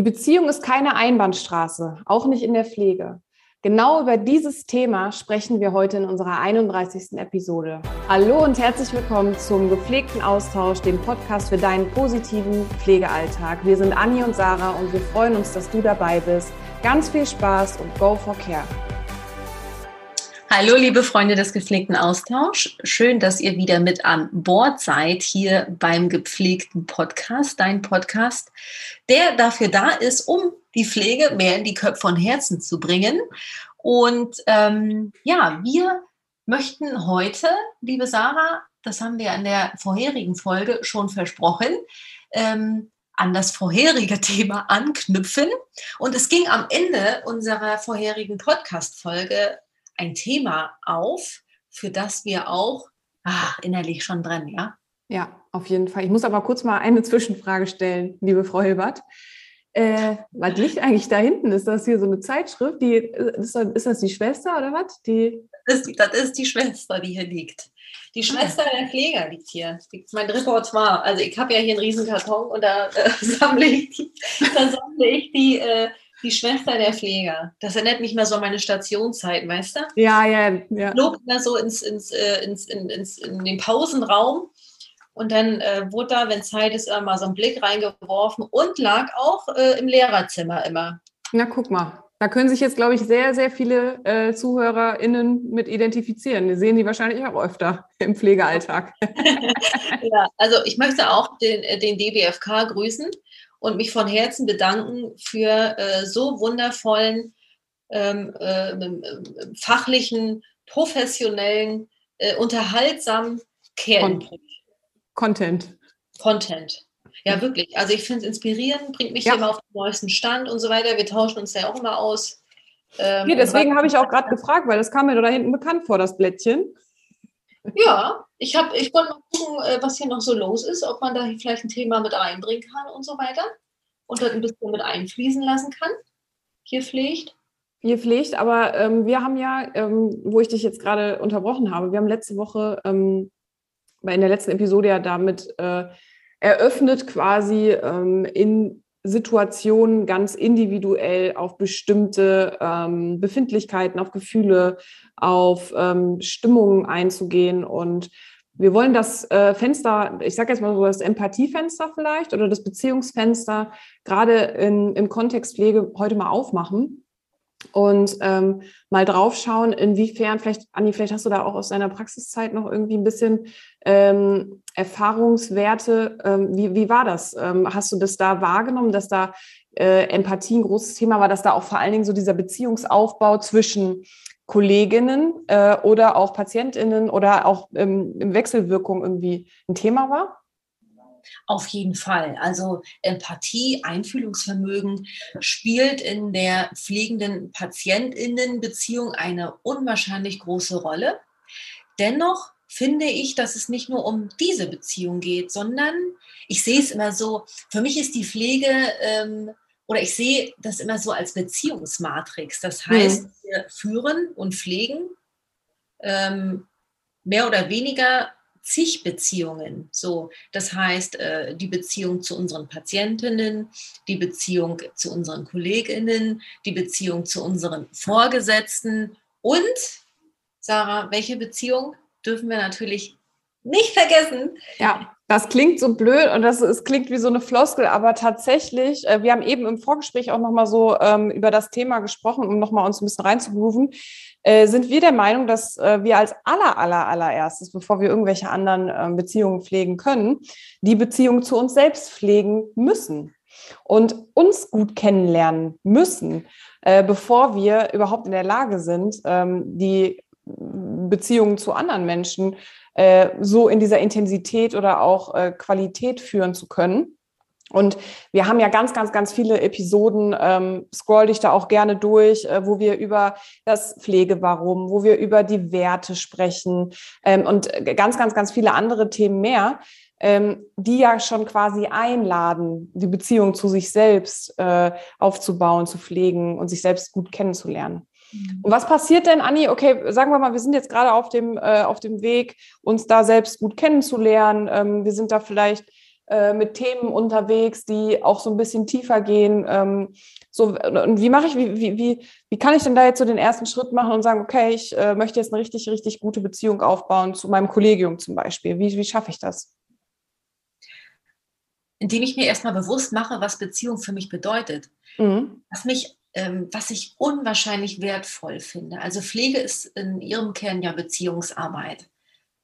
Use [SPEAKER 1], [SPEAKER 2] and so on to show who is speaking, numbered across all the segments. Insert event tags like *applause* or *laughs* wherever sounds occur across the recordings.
[SPEAKER 1] Die Beziehung ist keine Einbahnstraße, auch nicht in der Pflege. Genau über dieses Thema sprechen wir heute in unserer 31. Episode. Hallo und herzlich willkommen zum gepflegten Austausch, dem Podcast für deinen positiven Pflegealltag. Wir sind Anni und Sarah und wir freuen uns, dass du dabei bist. Ganz viel Spaß und go for care.
[SPEAKER 2] Hallo, liebe Freunde des gepflegten Austausch. Schön, dass ihr wieder mit an Bord seid hier beim gepflegten Podcast, dein Podcast, der dafür da ist, um die Pflege mehr in die Köpfe und Herzen zu bringen. Und ähm, ja, wir möchten heute, liebe Sarah, das haben wir in der vorherigen Folge schon versprochen, ähm, an das vorherige *laughs* Thema anknüpfen. Und es ging am Ende unserer vorherigen Podcast-Folge ein Thema auf, für das wir auch ach, innerlich schon brennen, ja?
[SPEAKER 1] Ja, auf jeden Fall. Ich muss aber kurz mal eine Zwischenfrage stellen, liebe Frau Hilbert. Äh, was liegt eigentlich da hinten? Ist das hier so eine Zeitschrift? Die, ist, das, ist das die Schwester oder was? Die
[SPEAKER 2] das, ist, das ist die Schwester, die hier liegt. Die ah. Schwester ah. der Pfleger liegt hier. Das ist mein Repertoire. Also ich habe ja hier einen riesen Karton und da äh, *laughs* sammle ich die, da sammle ich die äh, die Schwester der Pfleger. Das erinnert mich mal so an meine Stationszeit, weißt du?
[SPEAKER 1] Ja, ja, ja.
[SPEAKER 2] Flog immer so ins, ins, äh, ins, in, ins, in den Pausenraum und dann äh, wurde da, wenn Zeit ist, immer mal so ein Blick reingeworfen und lag auch äh, im Lehrerzimmer immer.
[SPEAKER 1] Na, guck mal. Da können sich jetzt, glaube ich, sehr, sehr viele äh, ZuhörerInnen mit identifizieren. Wir sehen die wahrscheinlich auch öfter im Pflegealltag. *laughs*
[SPEAKER 2] ja, also ich möchte auch den, äh, den DBFK grüßen und mich von Herzen bedanken für äh, so wundervollen, ähm, äh, fachlichen, professionellen, äh, unterhaltsamen Kern.
[SPEAKER 1] Content.
[SPEAKER 2] Content. Ja, wirklich. Also ich finde es inspirierend, bringt mich ja. immer auf den neuesten Stand und so weiter. Wir tauschen uns ja auch immer aus.
[SPEAKER 1] Ähm, nee, deswegen habe ich auch *laughs* gerade gefragt, weil das kam mir da hinten bekannt vor, das Blättchen.
[SPEAKER 2] Ja, ich, hab, ich wollte mal gucken, äh, was hier noch so los ist, ob man da vielleicht ein Thema mit einbringen kann und so weiter und das ein bisschen mit einfließen lassen kann. Hier Pflicht.
[SPEAKER 1] Hier Pflicht, aber ähm, wir haben ja, ähm, wo ich dich jetzt gerade unterbrochen habe, wir haben letzte Woche ähm, in der letzten Episode ja damit äh, eröffnet, quasi ähm, in Situationen ganz individuell auf bestimmte ähm, Befindlichkeiten, auf Gefühle, auf ähm, Stimmungen einzugehen. Und wir wollen das äh, Fenster, ich sage jetzt mal so das Empathiefenster vielleicht oder das Beziehungsfenster gerade in, im Kontext Pflege heute mal aufmachen und ähm, mal draufschauen, inwiefern, vielleicht, Anni, vielleicht hast du da auch aus deiner Praxiszeit noch irgendwie ein bisschen ähm, Erfahrungswerte. Ähm, wie, wie war das? Ähm, hast du das da wahrgenommen, dass da äh, Empathie ein großes Thema war, dass da auch vor allen Dingen so dieser Beziehungsaufbau zwischen Kolleginnen äh, oder auch Patientinnen oder auch ähm, in Wechselwirkung irgendwie ein Thema war?
[SPEAKER 2] Auf jeden Fall. Also Empathie, Einfühlungsvermögen spielt in der pflegenden Patientinnenbeziehung eine unwahrscheinlich große Rolle. Dennoch finde ich, dass es nicht nur um diese Beziehung geht, sondern ich sehe es immer so, für mich ist die Pflege ähm, oder ich sehe das immer so als Beziehungsmatrix. Das heißt, mhm. wir führen und pflegen ähm, mehr oder weniger zig Beziehungen. So, das heißt, äh, die Beziehung zu unseren Patientinnen, die Beziehung zu unseren Kolleginnen, die Beziehung zu unseren Vorgesetzten und, Sarah, welche Beziehung dürfen wir natürlich nicht vergessen?
[SPEAKER 1] Ja. Das klingt so blöd und das es klingt wie so eine Floskel, aber tatsächlich, äh, wir haben eben im Vorgespräch auch nochmal so ähm, über das Thema gesprochen, um nochmal uns ein bisschen reinzugrooven. Äh, sind wir der Meinung, dass äh, wir als aller, aller, allererstes, bevor wir irgendwelche anderen äh, Beziehungen pflegen können, die Beziehung zu uns selbst pflegen müssen und uns gut kennenlernen müssen, äh, bevor wir überhaupt in der Lage sind, ähm, die Beziehungen zu anderen Menschen äh, so in dieser Intensität oder auch äh, Qualität führen zu können. Und wir haben ja ganz, ganz, ganz viele Episoden, ähm, scroll dich da auch gerne durch, äh, wo wir über das Pflegewarum, wo wir über die Werte sprechen ähm, und ganz, ganz, ganz viele andere Themen mehr, ähm, die ja schon quasi einladen, die Beziehung zu sich selbst äh, aufzubauen, zu pflegen und sich selbst gut kennenzulernen. Mhm. Und was passiert denn, Anni? Okay, sagen wir mal, wir sind jetzt gerade auf dem, äh, auf dem Weg, uns da selbst gut kennenzulernen. Ähm, wir sind da vielleicht äh, mit Themen unterwegs, die auch so ein bisschen tiefer gehen. Ähm, so, und wie mache ich, wie, wie, wie, wie kann ich denn da jetzt so den ersten Schritt machen und sagen, okay, ich äh, möchte jetzt eine richtig, richtig gute Beziehung aufbauen zu meinem Kollegium zum Beispiel. Wie, wie schaffe ich das?
[SPEAKER 2] Indem ich mir erstmal bewusst mache, was Beziehung für mich bedeutet. Mhm. Was mich was ich unwahrscheinlich wertvoll finde. Also Pflege ist in ihrem Kern ja Beziehungsarbeit.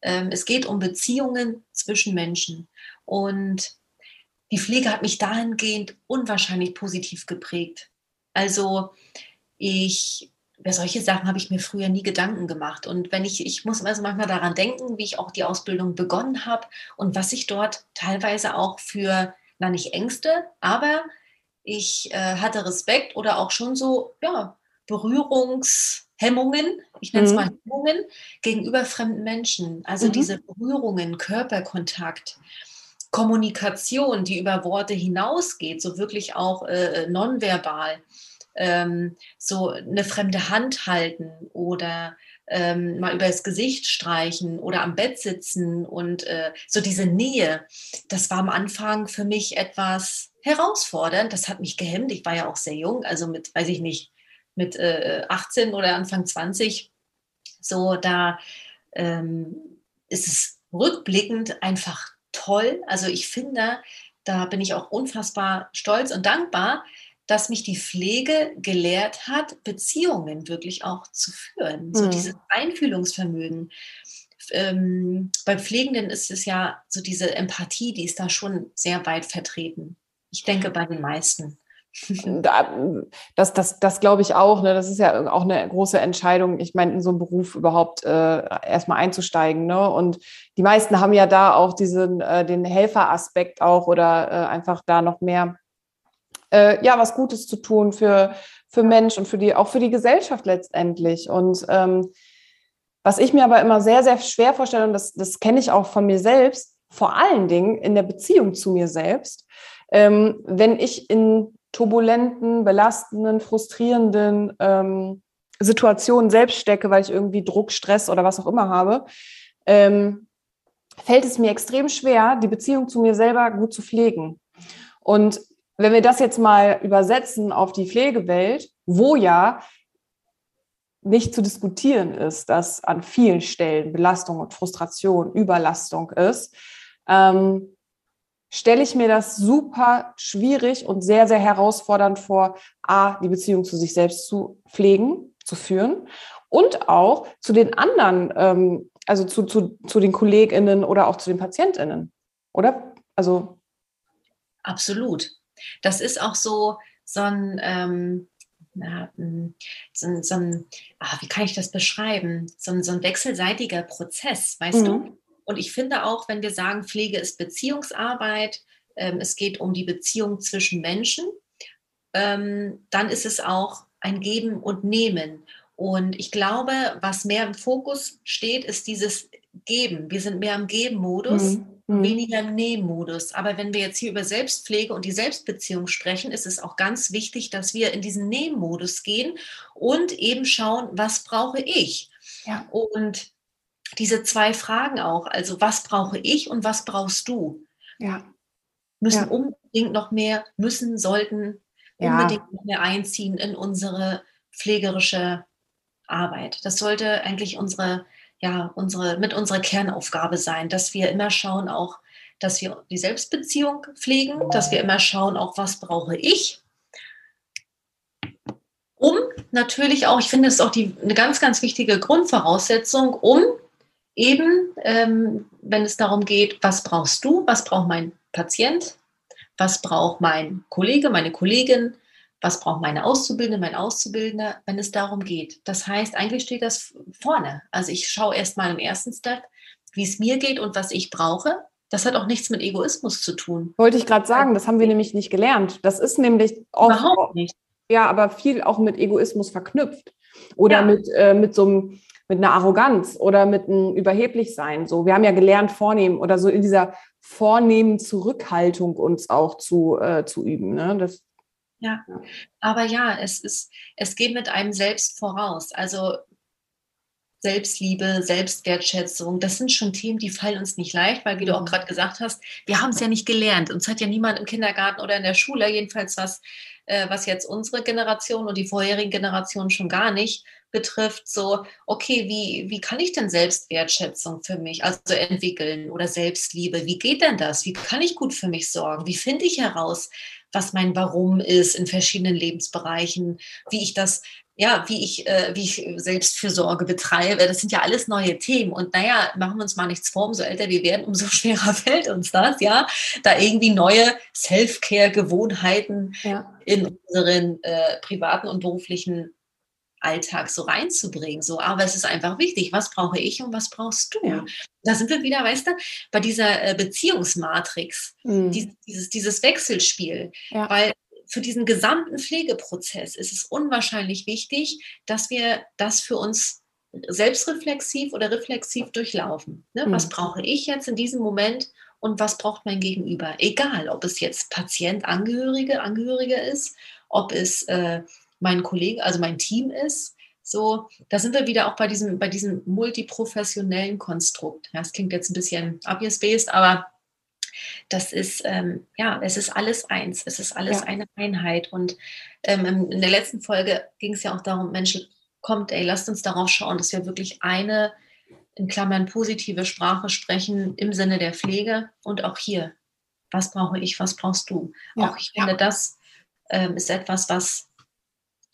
[SPEAKER 2] Ähm, es geht um Beziehungen zwischen Menschen. Und die Pflege hat mich dahingehend unwahrscheinlich positiv geprägt. Also ich, über solche Sachen habe ich mir früher nie Gedanken gemacht. Und wenn ich, ich muss also manchmal daran denken, wie ich auch die Ausbildung begonnen habe und was ich dort teilweise auch für, na nicht Ängste, aber ich äh, hatte Respekt oder auch schon so, ja, Berührungshemmungen, ich nenne es mhm. mal Hemmungen, gegenüber fremden Menschen. Also mhm. diese Berührungen, Körperkontakt. Kommunikation, die über Worte hinausgeht, so wirklich auch äh, äh, nonverbal, ähm, so eine fremde Hand halten oder ähm, mal über das Gesicht streichen oder am Bett sitzen und äh, so diese Nähe, das war am Anfang für mich etwas herausfordernd. Das hat mich gehemmt. Ich war ja auch sehr jung, also mit, weiß ich nicht, mit äh, 18 oder Anfang 20. So, da ähm, ist es rückblickend einfach toll. Also ich finde, da bin ich auch unfassbar stolz und dankbar, dass mich die Pflege gelehrt hat, Beziehungen wirklich auch zu führen. So mhm. dieses Einfühlungsvermögen. Ähm, bei Pflegenden ist es ja so diese Empathie, die ist da schon sehr weit vertreten. Ich denke bei den meisten. *laughs*
[SPEAKER 1] Das, das, das glaube ich auch. Ne? Das ist ja auch eine große Entscheidung, ich meine, in so einen Beruf überhaupt äh, erstmal einzusteigen. Ne? Und die meisten haben ja da auch diesen, äh, den Helferaspekt auch oder äh, einfach da noch mehr, äh, ja, was Gutes zu tun für, für Mensch und für die, auch für die Gesellschaft letztendlich. Und ähm, was ich mir aber immer sehr, sehr schwer vorstelle, und das, das kenne ich auch von mir selbst, vor allen Dingen in der Beziehung zu mir selbst, ähm, wenn ich in turbulenten, belastenden, frustrierenden ähm, Situationen selbst stecke, weil ich irgendwie Druck, Stress oder was auch immer habe, ähm, fällt es mir extrem schwer, die Beziehung zu mir selber gut zu pflegen. Und wenn wir das jetzt mal übersetzen auf die Pflegewelt, wo ja nicht zu diskutieren ist, dass an vielen Stellen Belastung und Frustration, Überlastung ist, ähm, stelle ich mir das super schwierig und sehr, sehr herausfordernd vor, A, die Beziehung zu sich selbst zu pflegen, zu führen und auch zu den anderen, ähm, also zu, zu, zu den KollegInnen oder auch zu den PatientInnen. Oder? Also.
[SPEAKER 2] Absolut. Das ist auch so, so ein, ähm, na, hm, so, so ein ah, wie kann ich das beschreiben? So ein, so ein wechselseitiger Prozess, weißt mhm. du? Und ich finde auch, wenn wir sagen, Pflege ist Beziehungsarbeit, ähm, es geht um die Beziehung zwischen Menschen, ähm, dann ist es auch ein Geben und Nehmen. Und ich glaube, was mehr im Fokus steht, ist dieses Geben. Wir sind mehr im Geben-Modus, mhm. mhm. weniger im Nehmen-Modus. Aber wenn wir jetzt hier über Selbstpflege und die Selbstbeziehung sprechen, ist es auch ganz wichtig, dass wir in diesen Nehmen-Modus gehen und eben schauen, was brauche ich? Ja. Und diese zwei Fragen auch. Also was brauche ich und was brauchst du? Ja. Müssen ja. unbedingt noch mehr, müssen, sollten unbedingt ja. noch mehr einziehen in unsere pflegerische Arbeit. Das sollte eigentlich unsere, ja, unsere, mit unserer Kernaufgabe sein, dass wir immer schauen, auch, dass wir die Selbstbeziehung pflegen, dass wir immer schauen, auch was brauche ich um natürlich auch, ich finde es ist auch die, eine ganz, ganz wichtige Grundvoraussetzung, um eben, ähm, wenn es darum geht, was brauchst du, was braucht mein Patient, was braucht mein Kollege, meine Kollegin, was braucht meine Auszubildende, mein Auszubildender, wenn es darum geht. Das heißt, eigentlich steht das vorne. Also ich schaue erst mal im ersten Step, wie es mir geht und was ich brauche. Das hat auch nichts mit Egoismus zu tun.
[SPEAKER 1] Wollte ich gerade sagen, das haben wir nämlich nicht gelernt. Das ist nämlich oft, Überhaupt nicht. Ja, aber viel auch mit Egoismus verknüpft. Oder ja. mit, äh, mit so einem mit einer Arroganz oder mit einem Überheblichsein. So, wir haben ja gelernt, vornehmen oder so in dieser vornehmen Zurückhaltung uns auch zu, äh, zu üben. Ne? Das,
[SPEAKER 2] ja. ja, aber ja, es ist, es geht mit einem selbst voraus. Also Selbstliebe, Selbstwertschätzung, das sind schon Themen, die fallen uns nicht leicht, weil, wie du auch mhm. gerade gesagt hast, wir haben es ja nicht gelernt. Uns hat ja niemand im Kindergarten oder in der Schule, jedenfalls was, äh, was jetzt unsere Generation und die vorherigen Generationen schon gar nicht betrifft, so, okay, wie, wie kann ich denn Selbstwertschätzung für mich also entwickeln oder Selbstliebe? Wie geht denn das? Wie kann ich gut für mich sorgen? Wie finde ich heraus, was mein Warum ist in verschiedenen Lebensbereichen, wie ich das ja, wie ich, äh, wie ich Selbstfürsorge betreibe. Das sind ja alles neue Themen. Und naja, machen wir uns mal nichts vor, umso älter wir werden, umso *laughs* schwerer fällt uns das, ja, da irgendwie neue Self-Care-Gewohnheiten ja. in unseren äh, privaten und beruflichen Alltag so reinzubringen. So, aber es ist einfach wichtig, was brauche ich und was brauchst du? Ja. Da sind wir wieder, weißt du, bei dieser äh, Beziehungsmatrix, mhm. dieses, dieses Wechselspiel. Ja. Weil für diesen gesamten Pflegeprozess ist es unwahrscheinlich wichtig, dass wir das für uns selbstreflexiv oder reflexiv durchlaufen. Ne? Mhm. Was brauche ich jetzt in diesem Moment und was braucht mein Gegenüber? Egal, ob es jetzt Patient, Angehörige, Angehörige ist, ob es äh, mein Kollege, also mein Team ist. So, da sind wir wieder auch bei diesem, bei diesem multiprofessionellen Konstrukt. Ja, das klingt jetzt ein bisschen obvious-based, aber das ist, ähm, ja, es ist alles eins, es ist alles ja. eine Einheit. Und ähm, in der letzten Folge ging es ja auch darum, Menschen, kommt, ey, lasst uns darauf schauen, dass wir wirklich eine, in Klammern, positive Sprache sprechen im Sinne der Pflege und auch hier. Was brauche ich, was brauchst du? Ja. Auch ich finde, ja. das ähm, ist etwas, was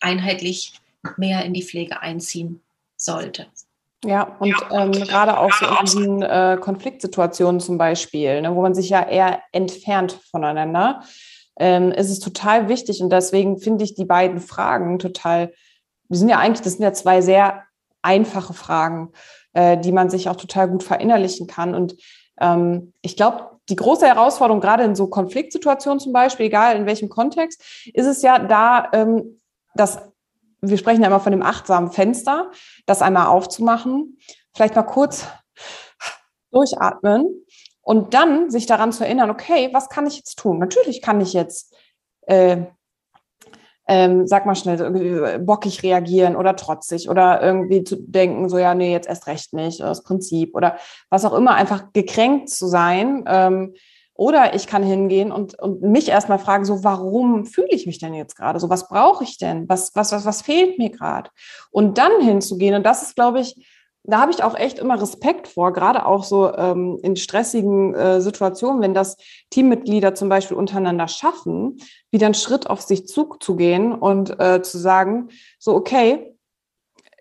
[SPEAKER 2] einheitlich mehr in die Pflege einziehen sollte.
[SPEAKER 1] Ja, und ähm, gerade auch so in diesen äh, Konfliktsituationen zum Beispiel, ne, wo man sich ja eher entfernt voneinander, ähm, ist es total wichtig. Und deswegen finde ich die beiden Fragen total, die sind ja eigentlich, das sind ja zwei sehr einfache Fragen, äh, die man sich auch total gut verinnerlichen kann. Und ähm, ich glaube, die große Herausforderung, gerade in so Konfliktsituationen zum Beispiel, egal in welchem Kontext, ist es ja da, ähm, das wir sprechen ja immer von dem achtsamen Fenster, das einmal aufzumachen, vielleicht mal kurz durchatmen und dann sich daran zu erinnern, okay, was kann ich jetzt tun? Natürlich kann ich jetzt, äh, ähm, sag mal schnell, äh, bockig reagieren oder trotzig oder irgendwie zu denken, so ja, nee, jetzt erst recht nicht, das Prinzip oder was auch immer, einfach gekränkt zu sein. Ähm, oder ich kann hingehen und, und mich erstmal fragen, so, warum fühle ich mich denn jetzt gerade? So, was brauche ich denn? Was, was, was, was fehlt mir gerade? Und dann hinzugehen, und das ist, glaube ich, da habe ich auch echt immer Respekt vor, gerade auch so ähm, in stressigen äh, Situationen, wenn das Teammitglieder zum Beispiel untereinander schaffen, wieder einen Schritt auf sich zuzugehen und äh, zu sagen, so, okay,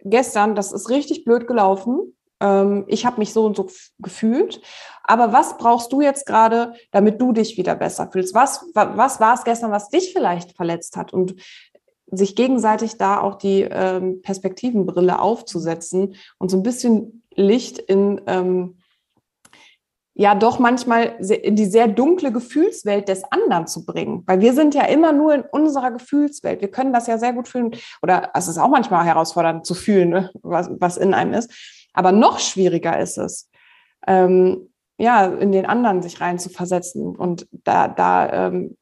[SPEAKER 1] gestern, das ist richtig blöd gelaufen, ähm, ich habe mich so und so gefühlt. Aber was brauchst du jetzt gerade, damit du dich wieder besser fühlst? Was, was war es gestern, was dich vielleicht verletzt hat? Und sich gegenseitig da auch die ähm, Perspektivenbrille aufzusetzen und so ein bisschen Licht in ähm, ja doch manchmal in die sehr dunkle Gefühlswelt des anderen zu bringen. Weil wir sind ja immer nur in unserer Gefühlswelt. Wir können das ja sehr gut fühlen. Oder es ist auch manchmal herausfordernd zu fühlen, ne, was, was in einem ist. Aber noch schwieriger ist es, ähm, ja, in den anderen sich rein zu versetzen. Und da, da ähm,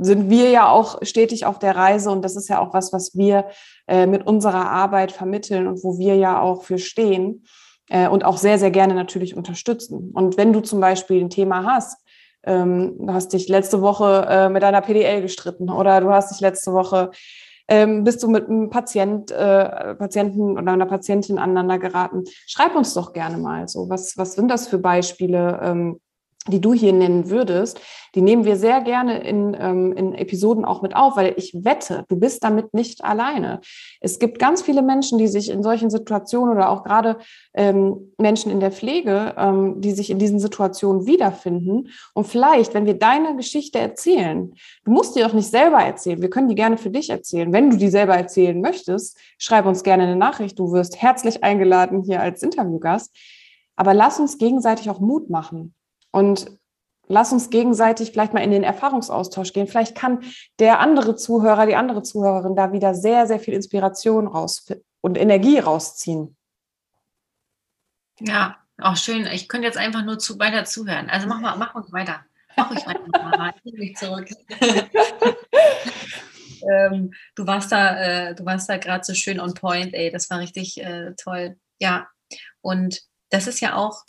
[SPEAKER 1] sind wir ja auch stetig auf der Reise und das ist ja auch was, was wir äh, mit unserer Arbeit vermitteln und wo wir ja auch für stehen äh, und auch sehr, sehr gerne natürlich unterstützen. Und wenn du zum Beispiel ein Thema hast, ähm, du hast dich letzte Woche äh, mit einer PDL gestritten oder du hast dich letzte Woche ähm, bist du mit einem Patient, äh, Patienten oder einer Patientin aneinander geraten? Schreib uns doch gerne mal so. Was, was sind das für Beispiele? Ähm, die du hier nennen würdest, die nehmen wir sehr gerne in, ähm, in Episoden auch mit auf, weil ich wette, du bist damit nicht alleine. Es gibt ganz viele Menschen, die sich in solchen Situationen oder auch gerade ähm, Menschen in der Pflege, ähm, die sich in diesen Situationen wiederfinden. Und vielleicht, wenn wir deine Geschichte erzählen, du musst die doch nicht selber erzählen, wir können die gerne für dich erzählen. Wenn du die selber erzählen möchtest, schreib uns gerne eine Nachricht. Du wirst herzlich eingeladen hier als Interviewgast. Aber lass uns gegenseitig auch Mut machen. Und lass uns gegenseitig vielleicht mal in den Erfahrungsaustausch gehen. Vielleicht kann der andere Zuhörer, die andere Zuhörerin da wieder sehr, sehr viel Inspiration raus und Energie rausziehen.
[SPEAKER 2] Ja, auch schön. Ich könnte jetzt einfach nur zu, weiter zuhören. Also mach mal, mach uns weiter. Mach *laughs* ich weiter. Ich mich zurück. *laughs* ähm, du warst da, äh, du warst da gerade so schön on point. Ey, das war richtig äh, toll. Ja, und das ist ja auch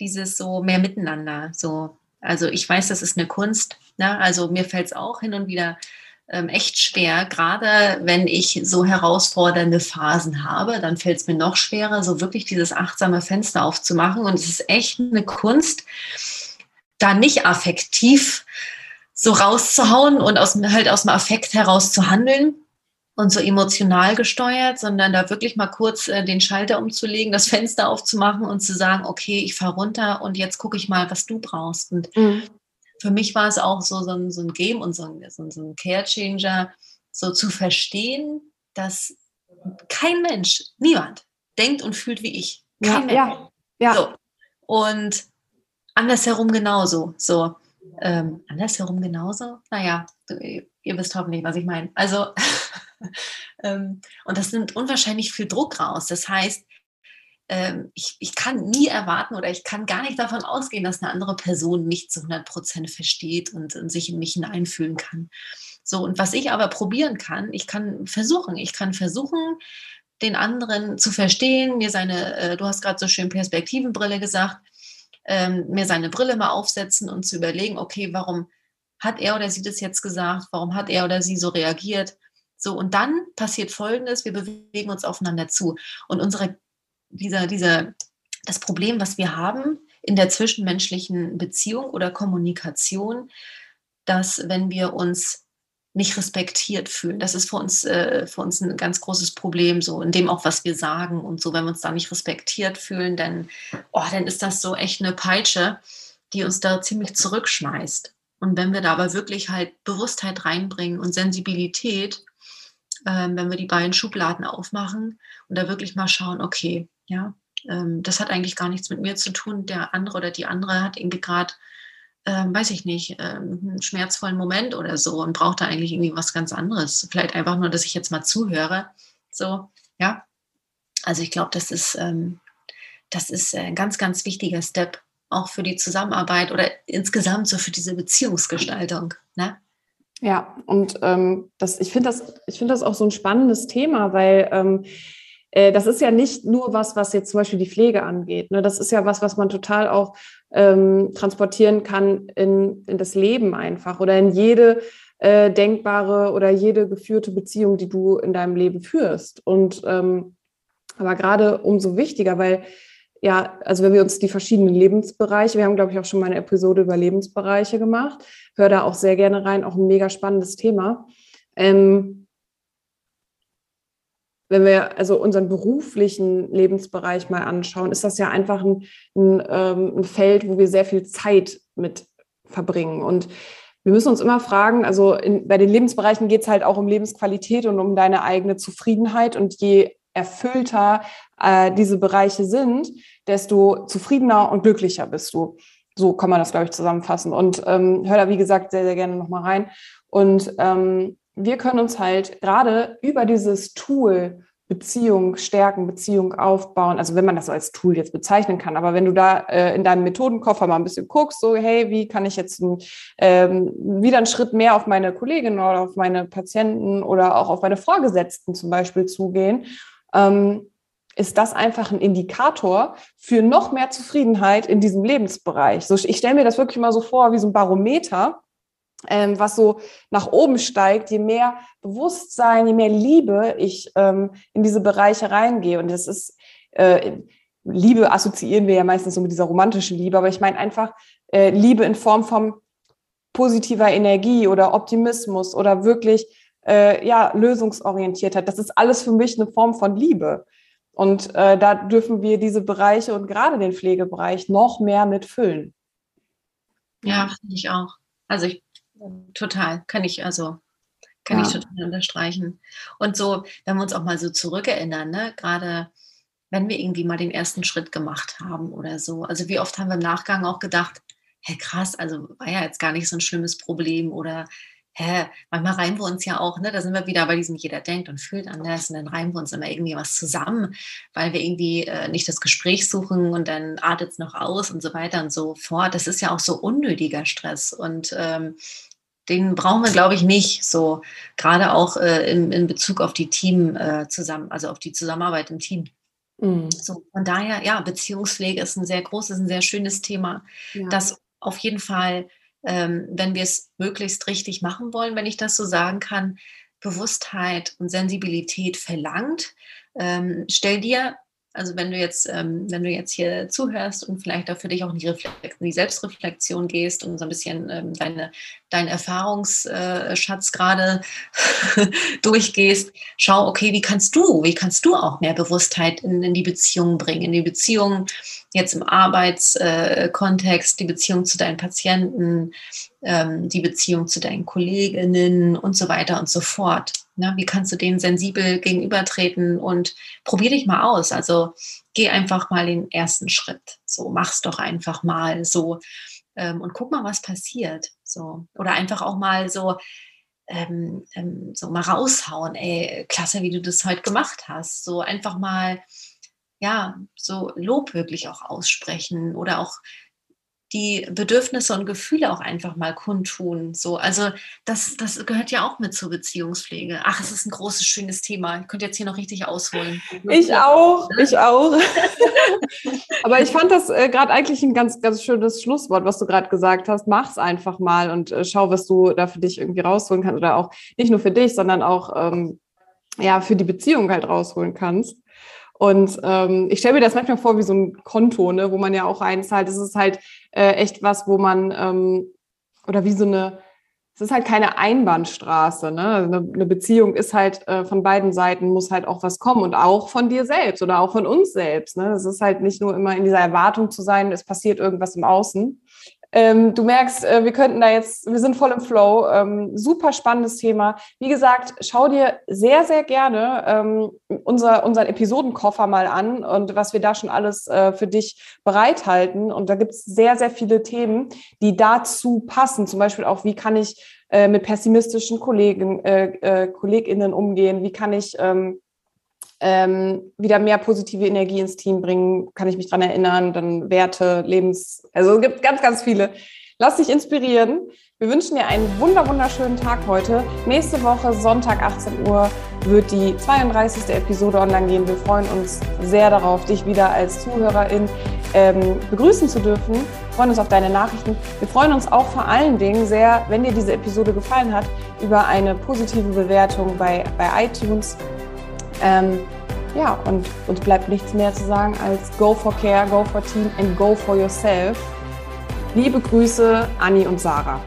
[SPEAKER 2] dieses so mehr Miteinander. So, also ich weiß, das ist eine Kunst. Ne? Also mir fällt es auch hin und wieder ähm, echt schwer, gerade wenn ich so herausfordernde Phasen habe, dann fällt es mir noch schwerer, so wirklich dieses achtsame Fenster aufzumachen. Und es ist echt eine Kunst, da nicht affektiv so rauszuhauen und aus, halt aus dem Affekt heraus zu handeln, und so emotional gesteuert, sondern da wirklich mal kurz äh, den Schalter umzulegen, das *laughs* Fenster aufzumachen und zu sagen, okay, ich fahre runter und jetzt gucke ich mal, was du brauchst. Und mhm. für mich war es auch so, so, ein, so ein Game und so ein, so, ein Care-Changer, so zu verstehen, dass kein Mensch, niemand denkt und fühlt wie ich. Kein
[SPEAKER 1] ja, Mensch. Ja, ja.
[SPEAKER 2] So. Und andersherum genauso. So. Ähm, andersherum genauso? Naja, du, ihr wisst hoffentlich, was ich meine. Also *laughs* und das nimmt unwahrscheinlich viel Druck raus. Das heißt, ähm, ich, ich kann nie erwarten oder ich kann gar nicht davon ausgehen, dass eine andere Person mich zu 100 Prozent versteht und, und sich in mich hineinfühlen kann. So, und was ich aber probieren kann, ich kann versuchen, ich kann versuchen, den anderen zu verstehen, mir seine, äh, du hast gerade so schön Perspektivenbrille gesagt, ähm, mir seine Brille mal aufsetzen und zu überlegen, okay, warum hat er oder sie das jetzt gesagt, warum hat er oder sie so reagiert, so, und dann passiert Folgendes, wir bewegen uns aufeinander zu. Und unsere, dieser, dieser, das Problem, was wir haben in der zwischenmenschlichen Beziehung oder Kommunikation, dass wenn wir uns nicht respektiert fühlen. Das ist für uns, äh, für uns ein ganz großes Problem, so in dem auch, was wir sagen und so, wenn wir uns da nicht respektiert fühlen, dann, oh, dann ist das so echt eine Peitsche, die uns da ziemlich zurückschmeißt. Und wenn wir da aber wirklich halt Bewusstheit reinbringen und Sensibilität, ähm, wenn wir die beiden Schubladen aufmachen und da wirklich mal schauen, okay, ja, ähm, das hat eigentlich gar nichts mit mir zu tun. Der andere oder die andere hat irgendwie gerade, ähm, weiß ich nicht, ähm, einen schmerzvollen Moment oder so und braucht da eigentlich irgendwie was ganz anderes. Vielleicht einfach nur, dass ich jetzt mal zuhöre. So, ja. Also ich glaube, das ist, ähm, das ist ein ganz, ganz wichtiger Step auch für die Zusammenarbeit oder insgesamt so für diese Beziehungsgestaltung. Ne?
[SPEAKER 1] Ja, und ähm, das, ich finde das, ich das auch so ein spannendes Thema, weil ähm, äh, das ist ja nicht nur was, was jetzt zum Beispiel die Pflege angeht. Ne? Das ist ja was, was man total auch ähm, transportieren kann in, in das Leben einfach oder in jede äh, denkbare oder jede geführte Beziehung, die du in deinem Leben führst. Und ähm, aber gerade umso wichtiger, weil ja, also wenn wir uns die verschiedenen Lebensbereiche, wir haben, glaube ich, auch schon mal eine Episode über Lebensbereiche gemacht, hör da auch sehr gerne rein, auch ein mega spannendes Thema. Ähm, wenn wir also unseren beruflichen Lebensbereich mal anschauen, ist das ja einfach ein, ein, ähm, ein Feld, wo wir sehr viel Zeit mit verbringen. Und wir müssen uns immer fragen, also in, bei den Lebensbereichen geht es halt auch um Lebensqualität und um deine eigene Zufriedenheit. Und je erfüllter äh, diese Bereiche sind, desto zufriedener und glücklicher bist du. So kann man das, glaube ich, zusammenfassen. Und ähm, hör da, wie gesagt, sehr, sehr gerne nochmal rein. Und ähm, wir können uns halt gerade über dieses Tool Beziehung stärken, Beziehung aufbauen. Also wenn man das so als Tool jetzt bezeichnen kann, aber wenn du da äh, in deinem Methodenkoffer mal ein bisschen guckst, so hey, wie kann ich jetzt ähm, wieder einen Schritt mehr auf meine Kolleginnen oder auf meine Patienten oder auch auf meine Vorgesetzten zum Beispiel zugehen ähm, ist das einfach ein Indikator für noch mehr Zufriedenheit in diesem Lebensbereich. So, ich stelle mir das wirklich mal so vor wie so ein Barometer, ähm, was so nach oben steigt, je mehr Bewusstsein, je mehr Liebe ich ähm, in diese Bereiche reingehe. Und das ist, äh, Liebe assoziieren wir ja meistens so mit dieser romantischen Liebe, aber ich meine einfach äh, Liebe in Form von positiver Energie oder Optimismus oder wirklich äh, ja, Lösungsorientiertheit. Das ist alles für mich eine Form von Liebe. Und äh, da dürfen wir diese Bereiche und gerade den Pflegebereich noch mehr mitfüllen.
[SPEAKER 2] Ja, finde ich auch. Also ich total, kann ich also kann ja. ich total unterstreichen. Und so, wenn wir uns auch mal so zurückerinnern, ne, gerade wenn wir irgendwie mal den ersten Schritt gemacht haben oder so. Also wie oft haben wir im Nachgang auch gedacht, hey krass, also war ja jetzt gar nicht so ein schlimmes Problem oder hä, manchmal reimen wir uns ja auch, ne, da sind wir wieder bei diesem, jeder denkt und fühlt anders und dann reimen wir uns immer irgendwie was zusammen, weil wir irgendwie äh, nicht das Gespräch suchen und dann artet es noch aus und so weiter und so fort. Das ist ja auch so unnötiger Stress und ähm, den brauchen wir, glaube ich, nicht so, gerade auch äh, in, in Bezug auf die Team äh, zusammen, also auf die Zusammenarbeit im Team. Mhm. So, von daher, ja, Beziehungspflege ist ein sehr großes, ein sehr schönes Thema, ja. das auf jeden Fall, ähm, wenn wir es möglichst richtig machen wollen, wenn ich das so sagen kann, Bewusstheit und Sensibilität verlangt. Ähm, stell dir also wenn du jetzt, ähm, wenn du jetzt hier zuhörst und vielleicht auch für dich auch in die, Reflex in die Selbstreflexion gehst und so ein bisschen ähm, deine, deinen Erfahrungsschatz gerade *laughs* durchgehst, schau, okay, wie kannst du, wie kannst du auch mehr Bewusstheit in, in die Beziehung bringen, in die Beziehung jetzt im Arbeitskontext, äh, die Beziehung zu deinen Patienten, ähm, die Beziehung zu deinen Kolleginnen und so weiter und so fort. Ne? Wie kannst du denen sensibel gegenübertreten und probier dich mal aus. Also geh einfach mal den ersten Schritt. So, mach's doch einfach mal so ähm, und guck mal, was passiert. So. Oder einfach auch mal so, ähm, ähm, so mal raushauen. Ey, klasse, wie du das heute gemacht hast. So einfach mal, ja, so Lob wirklich auch aussprechen oder auch die Bedürfnisse und Gefühle auch einfach mal kundtun. So, also das, das gehört ja auch mit zur Beziehungspflege. Ach, es ist ein großes, schönes Thema. Ich könnte jetzt hier noch richtig ausholen.
[SPEAKER 1] Ich auch, ich auch. *laughs* Aber ich fand das äh, gerade eigentlich ein ganz, ganz schönes Schlusswort, was du gerade gesagt hast. Mach's einfach mal und äh, schau, was du da für dich irgendwie rausholen kannst oder auch nicht nur für dich, sondern auch ähm, ja für die Beziehung halt rausholen kannst. Und ähm, ich stelle mir das manchmal vor wie so ein Konto, ne, wo man ja auch einzahlt. Das ist halt äh, echt was, wo man, ähm, oder wie so eine, es ist halt keine Einbahnstraße. Ne? Also eine, eine Beziehung ist halt äh, von beiden Seiten muss halt auch was kommen und auch von dir selbst oder auch von uns selbst. Ne? Es ist halt nicht nur immer in dieser Erwartung zu sein, es passiert irgendwas im Außen, ähm, du merkst, äh, wir könnten da jetzt, wir sind voll im Flow. Ähm, super spannendes Thema. Wie gesagt, schau dir sehr, sehr gerne ähm, unser, unseren Episodenkoffer mal an und was wir da schon alles äh, für dich bereithalten. Und da gibt es sehr, sehr viele Themen, die dazu passen. Zum Beispiel auch, wie kann ich äh, mit pessimistischen Kollegen, äh, äh, KollegInnen umgehen? Wie kann ich ähm, ähm, wieder mehr positive Energie ins Team bringen, kann ich mich dran erinnern, dann Werte, Lebens, also es gibt ganz, ganz viele. Lass dich inspirieren. Wir wünschen dir einen wunder, wunderschönen Tag heute. Nächste Woche, Sonntag, 18 Uhr, wird die 32. Episode online gehen. Wir freuen uns sehr darauf, dich wieder als Zuhörerin ähm, begrüßen zu dürfen. Wir freuen uns auf deine Nachrichten. Wir freuen uns auch vor allen Dingen sehr, wenn dir diese Episode gefallen hat, über eine positive Bewertung bei, bei iTunes. Ähm, ja, und uns bleibt nichts mehr zu sagen als Go for Care, Go for Team and Go for Yourself. Liebe Grüße, Anni und Sarah.